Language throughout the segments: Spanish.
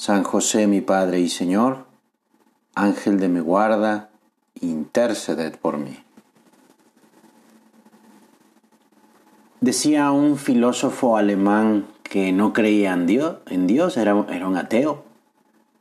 San José mi Padre y Señor, Ángel de mi guarda, interceded por mí. Decía un filósofo alemán que no creía en Dios, en Dios era, era un ateo.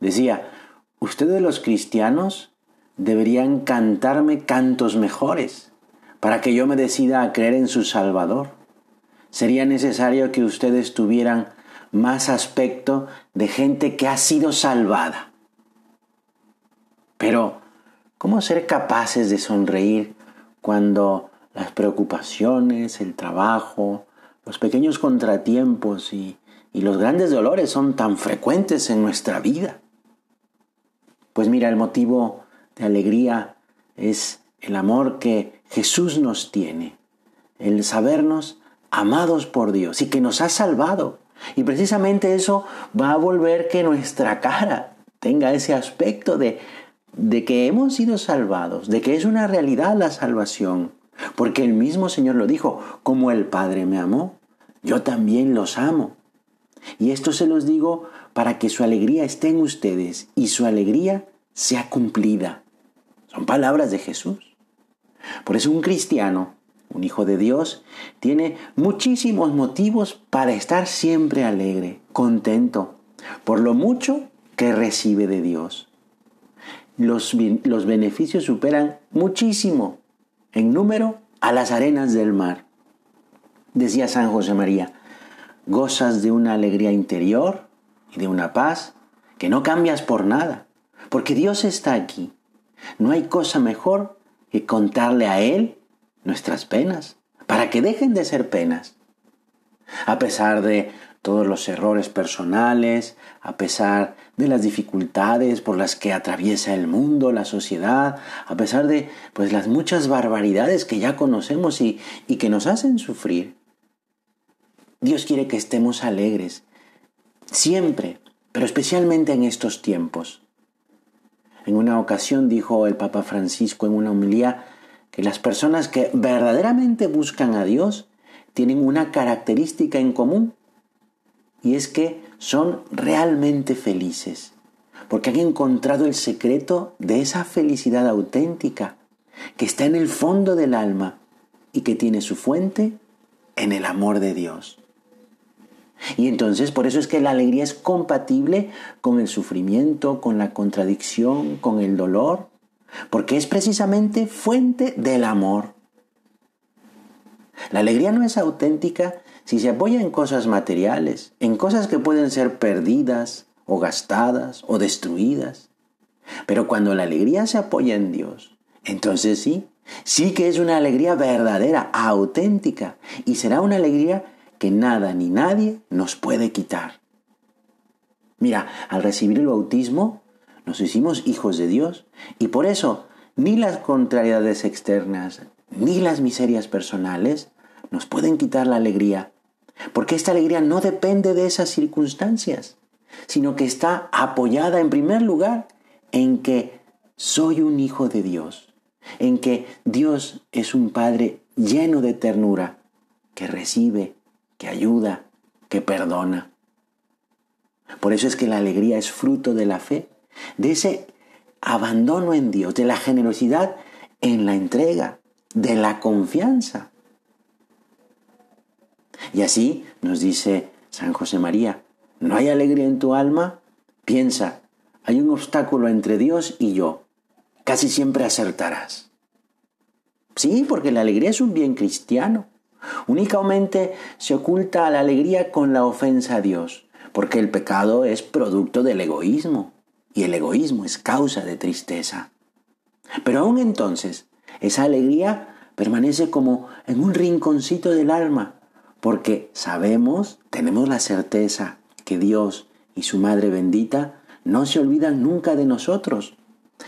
Decía, ustedes los cristianos deberían cantarme cantos mejores para que yo me decida a creer en su Salvador. Sería necesario que ustedes tuvieran más aspecto de gente que ha sido salvada. Pero, ¿cómo ser capaces de sonreír cuando las preocupaciones, el trabajo, los pequeños contratiempos y, y los grandes dolores son tan frecuentes en nuestra vida? Pues mira, el motivo de alegría es el amor que Jesús nos tiene, el sabernos amados por Dios y que nos ha salvado y precisamente eso va a volver que nuestra cara tenga ese aspecto de, de que hemos sido salvados, de que es una realidad la salvación. Porque el mismo Señor lo dijo, como el Padre me amó, yo también los amo. Y esto se los digo para que su alegría esté en ustedes y su alegría sea cumplida. Son palabras de Jesús. Por eso un cristiano un hijo de Dios, tiene muchísimos motivos para estar siempre alegre, contento, por lo mucho que recibe de Dios. Los, los beneficios superan muchísimo en número a las arenas del mar. Decía San José María, gozas de una alegría interior y de una paz que no cambias por nada, porque Dios está aquí. No hay cosa mejor que contarle a Él nuestras penas, para que dejen de ser penas. A pesar de todos los errores personales, a pesar de las dificultades por las que atraviesa el mundo, la sociedad, a pesar de pues las muchas barbaridades que ya conocemos y, y que nos hacen sufrir. Dios quiere que estemos alegres, siempre, pero especialmente en estos tiempos. En una ocasión dijo el Papa Francisco en una homilía que las personas que verdaderamente buscan a Dios tienen una característica en común y es que son realmente felices, porque han encontrado el secreto de esa felicidad auténtica que está en el fondo del alma y que tiene su fuente en el amor de Dios. Y entonces por eso es que la alegría es compatible con el sufrimiento, con la contradicción, con el dolor, porque es precisamente fuente del amor. La alegría no es auténtica si se apoya en cosas materiales, en cosas que pueden ser perdidas o gastadas o destruidas. Pero cuando la alegría se apoya en Dios, entonces sí, sí que es una alegría verdadera, auténtica, y será una alegría que nada ni nadie nos puede quitar. Mira, al recibir el bautismo, nos hicimos hijos de Dios y por eso ni las contrariedades externas ni las miserias personales nos pueden quitar la alegría, porque esta alegría no depende de esas circunstancias, sino que está apoyada en primer lugar en que soy un hijo de Dios, en que Dios es un Padre lleno de ternura, que recibe, que ayuda, que perdona. Por eso es que la alegría es fruto de la fe de ese abandono en Dios, de la generosidad en la entrega, de la confianza. Y así nos dice San José María, ¿no hay alegría en tu alma? Piensa, hay un obstáculo entre Dios y yo. Casi siempre acertarás. Sí, porque la alegría es un bien cristiano. Únicamente se oculta la alegría con la ofensa a Dios, porque el pecado es producto del egoísmo y el egoísmo es causa de tristeza. Pero aún entonces, esa alegría permanece como en un rinconcito del alma, porque sabemos, tenemos la certeza que Dios y su Madre bendita no se olvidan nunca de nosotros.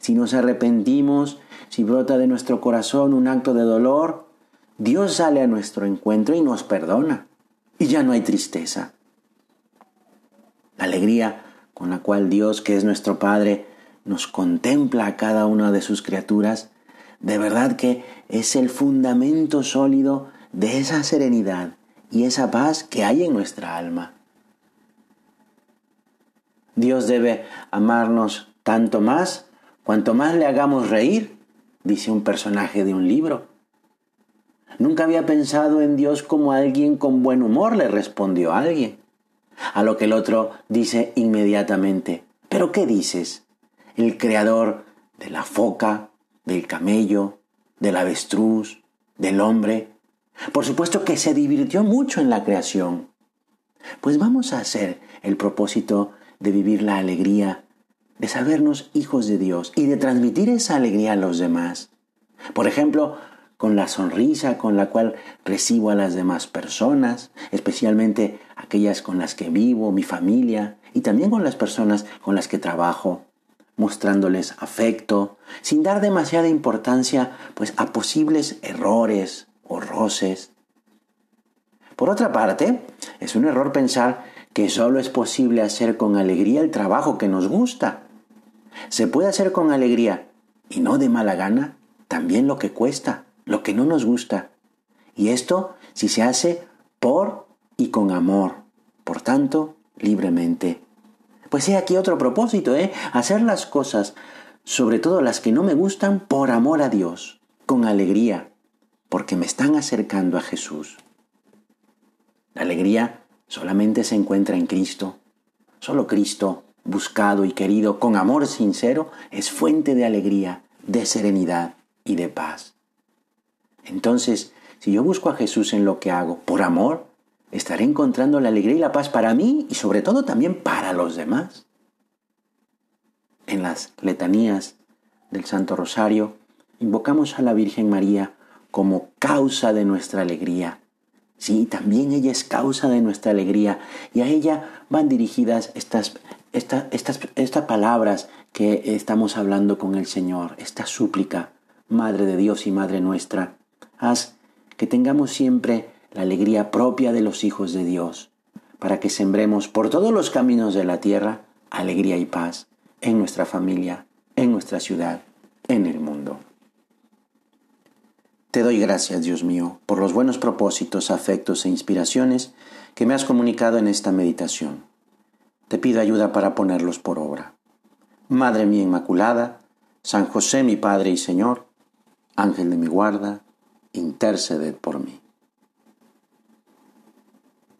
Si nos arrepentimos, si brota de nuestro corazón un acto de dolor, Dios sale a nuestro encuentro y nos perdona. Y ya no hay tristeza. La alegría con la cual Dios, que es nuestro Padre, nos contempla a cada una de sus criaturas, de verdad que es el fundamento sólido de esa serenidad y esa paz que hay en nuestra alma. Dios debe amarnos tanto más cuanto más le hagamos reír, dice un personaje de un libro. Nunca había pensado en Dios como alguien con buen humor, le respondió alguien. A lo que el otro dice inmediatamente, ¿pero qué dices? El creador de la foca, del camello, del avestruz, del hombre. Por supuesto que se divirtió mucho en la creación. Pues vamos a hacer el propósito de vivir la alegría, de sabernos hijos de Dios y de transmitir esa alegría a los demás. Por ejemplo, con la sonrisa con la cual recibo a las demás personas, especialmente aquellas con las que vivo, mi familia, y también con las personas con las que trabajo, mostrándoles afecto, sin dar demasiada importancia pues a posibles errores o roces. Por otra parte, es un error pensar que solo es posible hacer con alegría el trabajo que nos gusta. Se puede hacer con alegría y no de mala gana también lo que cuesta, lo que no nos gusta. Y esto si se hace por y con amor, por tanto, libremente. Pues he aquí otro propósito, ¿eh? Hacer las cosas, sobre todo las que no me gustan, por amor a Dios, con alegría, porque me están acercando a Jesús. La alegría solamente se encuentra en Cristo. Solo Cristo, buscado y querido con amor sincero, es fuente de alegría, de serenidad y de paz. Entonces, si yo busco a Jesús en lo que hago por amor, estaré encontrando la alegría y la paz para mí y sobre todo también para los demás. En las letanías del Santo Rosario invocamos a la Virgen María como causa de nuestra alegría. Sí, también ella es causa de nuestra alegría y a ella van dirigidas estas, estas, estas palabras que estamos hablando con el Señor, esta súplica, Madre de Dios y Madre nuestra Haz que tengamos siempre la alegría propia de los hijos de Dios, para que sembremos por todos los caminos de la tierra alegría y paz en nuestra familia, en nuestra ciudad, en el mundo. Te doy gracias, Dios mío, por los buenos propósitos, afectos e inspiraciones que me has comunicado en esta meditación. Te pido ayuda para ponerlos por obra. Madre mía Inmaculada, San José mi Padre y Señor, Ángel de mi guarda, interceded por mí.